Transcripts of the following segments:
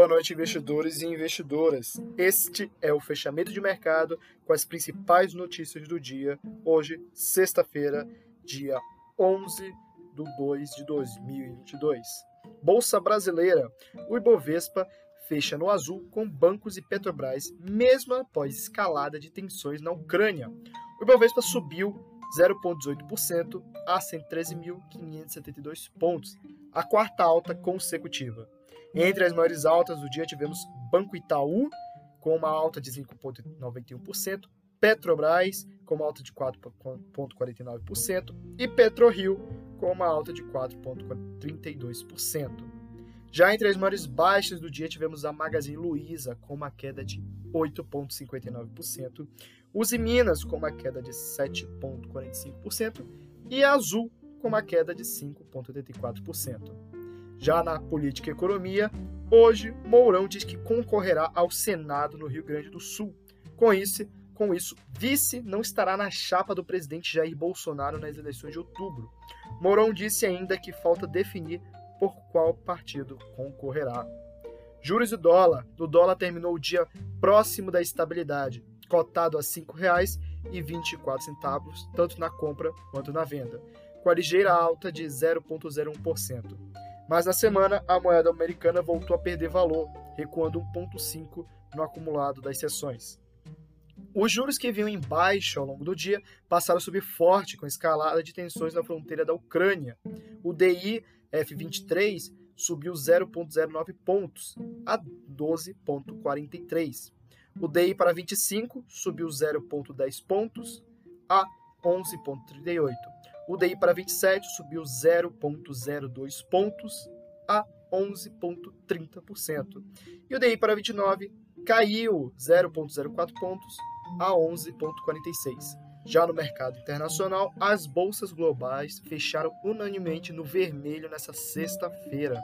Boa noite, investidores e investidoras. Este é o fechamento de mercado com as principais notícias do dia. Hoje, sexta-feira, dia 11 de 2 de 2022. Bolsa Brasileira. O Ibovespa fecha no azul com bancos e Petrobras, mesmo após escalada de tensões na Ucrânia. O Ibovespa subiu 0,18% a 113.572 pontos, a quarta alta consecutiva. Entre as maiores altas do dia tivemos Banco Itaú, com uma alta de 5,91%, Petrobras, com uma alta de 4,49%, e PetroRio, com uma alta de 4,32%. Já entre as maiores baixas do dia tivemos a Magazine Luiza, com uma queda de 8,59%, Uzi Minas, com uma queda de 7,45%, e Azul, com uma queda de 5,84%. Já na política e economia, hoje Mourão diz que concorrerá ao Senado no Rio Grande do Sul. Com isso, com isso, vice não estará na chapa do presidente Jair Bolsonaro nas eleições de outubro. Mourão disse ainda que falta definir por qual partido concorrerá. Juros e dólar. O dólar terminou o dia próximo da estabilidade, cotado a R$ 5,24, tanto na compra quanto na venda, com a ligeira alta de 0,01%. Mas na semana, a moeda americana voltou a perder valor, recuando 1,5% no acumulado das sessões. Os juros que vinham em baixa ao longo do dia passaram a subir forte com a escalada de tensões na fronteira da Ucrânia. O DI F23 subiu 0,09 pontos a 12,43. O DI para 25 subiu 0,10 pontos a 11,38. O DI para 27 subiu 0,02 pontos a 11,30%. E o DI para 29 caiu 0,04 pontos a 11,46. Já no mercado internacional, as bolsas globais fecharam unanimemente no vermelho nesta sexta-feira.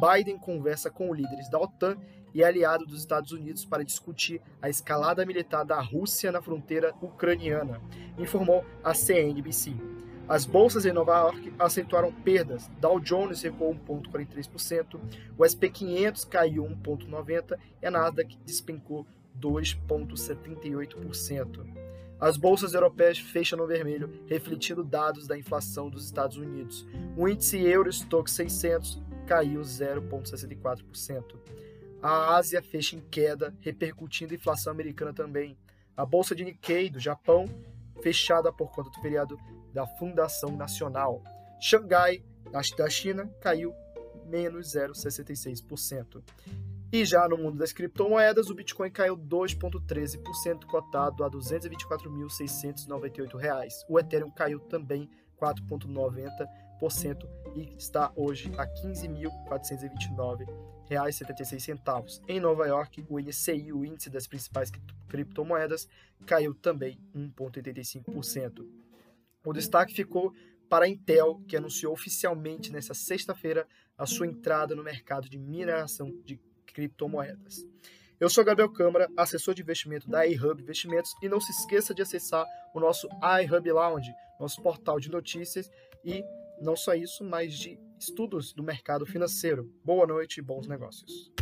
Biden conversa com líderes da OTAN e aliado dos Estados Unidos para discutir a escalada militar da Rússia na fronteira ucraniana, informou a CNBC. As bolsas em Nova York acentuaram perdas. Dow Jones recuou 1,43%, o SP 500 caiu 1,90% e a Nasdaq despencou 2,78%. As bolsas europeias fecham no vermelho, refletindo dados da inflação dos Estados Unidos. O índice Eurostock 600 caiu 0,64%. A Ásia fecha em queda, repercutindo a inflação americana também. A bolsa de Nikkei do Japão fechada por conta do feriado da Fundação Nacional. Xangai, da China, caiu menos 0,66%. E já no mundo das criptomoedas, o Bitcoin caiu 2,13%, cotado a R$ 224.698. O Ethereum caiu também 4,90% e está hoje a R$ 15.429,76. Em Nova York, o NCI, o índice das principais criptomoedas, caiu também 1,85%. O destaque ficou para a Intel, que anunciou oficialmente nesta sexta-feira a sua entrada no mercado de mineração de criptomoedas. Eu sou Gabriel Câmara, assessor de investimento da iHub Investimentos, e não se esqueça de acessar o nosso iHub Lounge, nosso portal de notícias e não só isso, mas de estudos do mercado financeiro. Boa noite e bons negócios.